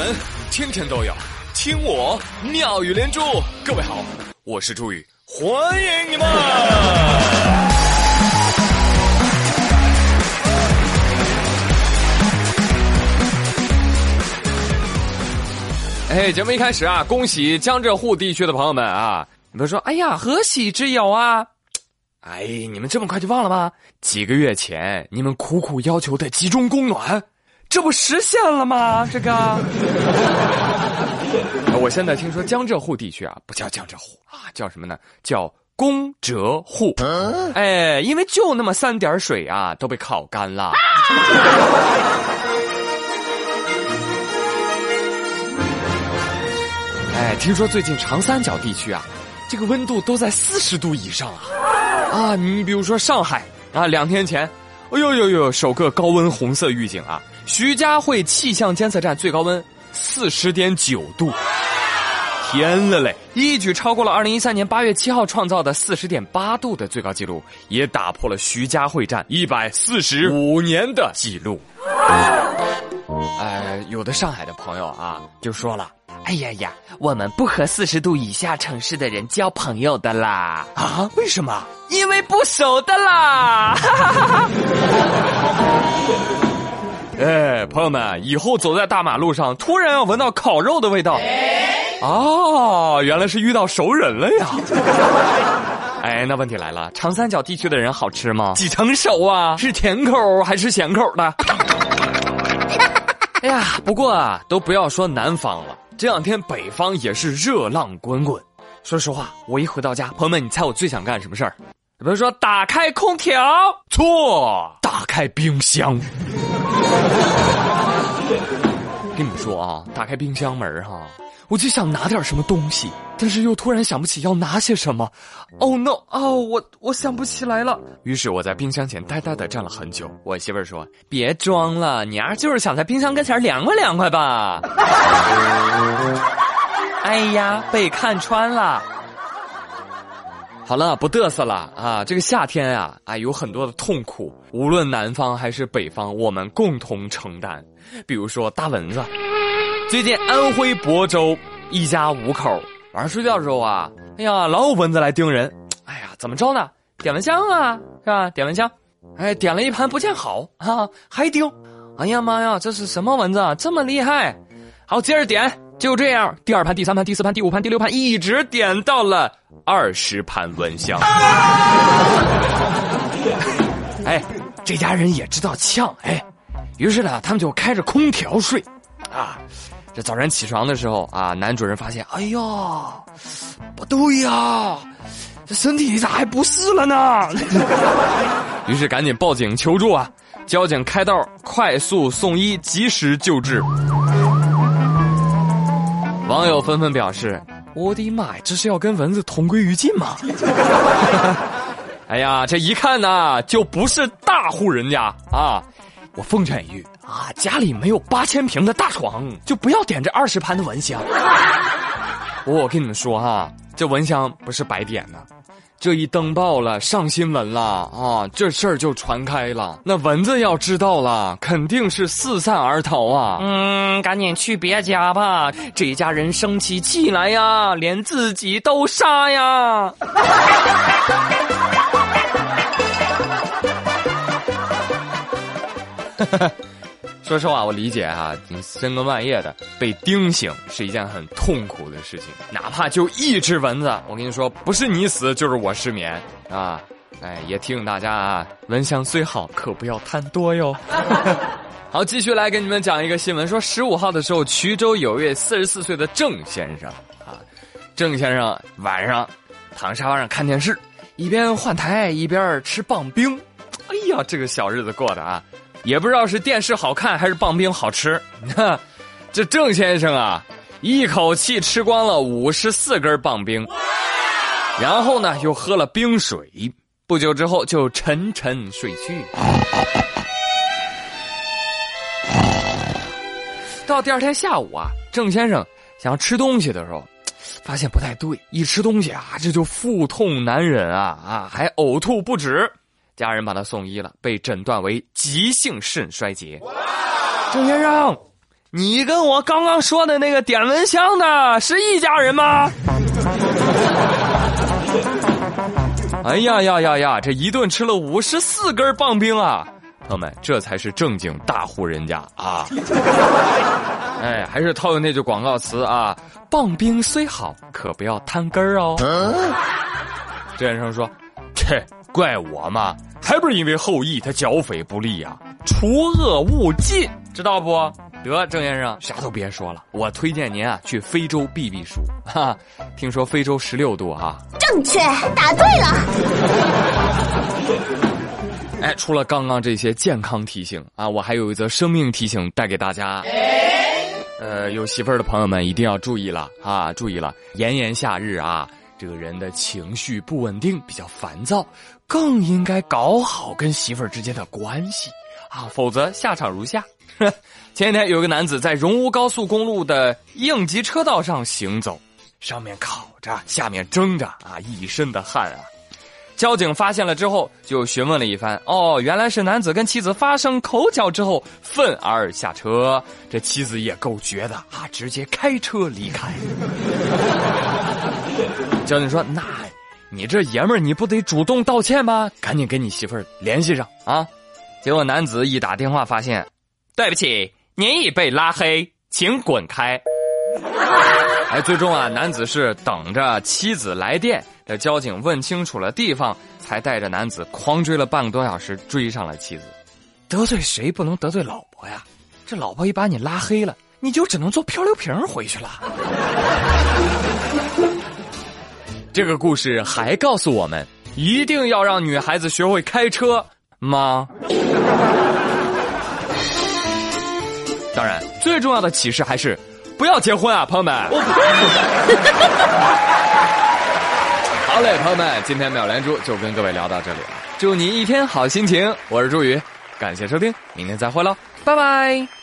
闻天天都有，听我妙语连珠。各位好，我是朱宇，欢迎你们！哎，节目一开始啊，恭喜江浙沪地区的朋友们啊！你们说，哎呀，何喜之有啊？哎，你们这么快就忘了吗？几个月前你们苦苦要求的集中供暖。这不实现了吗？这个，我现在听说江浙沪地区啊，不叫江浙沪啊，叫什么呢？叫公浙沪。哎，因为就那么三点水啊，都被烤干了。哎，听说最近长三角地区啊，这个温度都在四十度以上啊。啊，你比如说上海啊，两天前，哎呦呦呦，首个高温红色预警啊。徐家汇气象监测站最高温四十点九度，天了嘞！一举超过了二零一三年八月七号创造的四十点八度的最高纪录，也打破了徐家汇站一百四十五年的记录。呃，有的上海的朋友啊，就说了：“哎呀呀，我们不和四十度以下城市的人交朋友的啦！啊，为什么？因为不熟的啦！” 哎，朋友们，以后走在大马路上，突然要闻到烤肉的味道，哦，原来是遇到熟人了呀！哎，那问题来了，长三角地区的人好吃吗？几成熟啊？是甜口还是咸口的？哎呀，不过啊，都不要说南方了，这两天北方也是热浪滚滚。说实话，我一回到家，朋友们，你猜我最想干什么事儿？比如说打开空调，错，打开冰箱。跟你们说啊，打开冰箱门哈，我就想拿点什么东西，但是又突然想不起要拿些什么。Oh no！哦，我我想不起来了。于是我在冰箱前呆呆的站了很久。我媳妇儿说：“别装了，你儿就是想在冰箱跟前凉快凉快吧。”哎呀，被看穿了。好了，不嘚瑟了啊！这个夏天啊，啊，有很多的痛苦，无论南方还是北方，我们共同承担。比如说大蚊子，最近安徽亳州一家五口晚上睡觉的时候啊，哎呀，老有蚊子来叮人。哎呀，怎么着呢？点蚊香啊，是吧？点蚊香，哎，点了一盘不见好啊，还叮。哎呀妈呀，这是什么蚊子啊？这么厉害？好，接着点。就这样，第二盘、第三盘、第四盘、第五盘、第六盘，一直点到了二十盘蚊香。哎，这家人也知道呛，哎，于是呢，他们就开着空调睡。啊，这早晨起床的时候啊，男主人发现，哎呀，不对呀，这身体咋还不适了呢？于是赶紧报警求助啊，交警开道，快速送医，及时救治。网友纷纷表示：“我的妈呀，这是要跟蚊子同归于尽吗？” 哎呀，这一看呢，就不是大户人家啊！我奉劝一句啊，家里没有八千平的大床，就不要点这二十盘的蚊香。我跟你们说哈，这蚊香不是白点的。这一登报了，上新闻了啊！这事儿就传开了，那蚊子要知道了，肯定是四散而逃啊！嗯，赶紧去别家吧，这家人生起气来呀，连自己都杀呀！说实话，我理解哈，你深更半夜的被叮醒是一件很痛苦的事情，哪怕就一只蚊子，我跟你说，不是你死就是我失眠啊！哎，也提醒大家啊，蚊香虽好，可不要贪多哟。好，继续来给你们讲一个新闻，说十五号的时候，衢州有一位四十四岁的郑先生啊，郑先生晚上躺沙发上看电视，一边换台一边吃棒冰，哎呀，这个小日子过的啊。也不知道是电视好看还是棒冰好吃，哈 这郑先生啊，一口气吃光了五十四根棒冰，然后呢又喝了冰水，不久之后就沉沉睡去。到第二天下午啊，郑先生想吃东西的时候，发现不太对，一吃东西啊，这就腹痛难忍啊啊，还呕吐不止。家人把他送医了，被诊断为急性肾衰竭。郑先生，你跟我刚刚说的那个点蚊香的是一家人吗？哎呀呀呀呀！这一顿吃了五十四根棒冰啊！朋友们，这才是正经大户人家啊！哎，还是套用那句广告词啊：“棒冰虽好，可不要贪根儿哦。”郑先生说：“切，怪我吗？还不是因为后羿他剿匪不利啊！除恶务尽，知道不？得，郑先生啥都别说了，我推荐您啊去非洲避避暑。哈，听说非洲十六度啊。正确，答对了。哎，除了刚刚这些健康提醒啊，我还有一则生命提醒带给大家。呃，有媳妇儿的朋友们一定要注意了啊！注意了，炎炎夏日啊，这个人的情绪不稳定，比较烦躁，更应该搞好跟媳妇儿之间的关系啊，否则下场如下。前几天有个男子在荣乌高速公路的应急车道上行走，上面烤着，下面蒸着啊，一身的汗啊。交警发现了之后，就询问了一番。哦，原来是男子跟妻子发生口角之后愤而下车。这妻子也够绝的啊，直接开车离开。交警说：“那，你这爷们儿你不得主动道歉吗？赶紧跟你媳妇儿联系上啊！”结果男子一打电话发现，对不起，您已被拉黑，请滚开。哎，最终啊，男子是等着妻子来电，这交警问清楚了地方，才带着男子狂追了半个多小时，追上了妻子。得罪谁不能得罪老婆呀？这老婆一把你拉黑了，你就只能做漂流瓶回去了。这个故事还告诉我们，一定要让女孩子学会开车吗？当然，最重要的启示还是。不要结婚啊，朋友们！好嘞，朋友们，今天妙连珠就跟各位聊到这里了。祝你一天好心情，我是朱宇，感谢收听，明天再会喽，拜拜。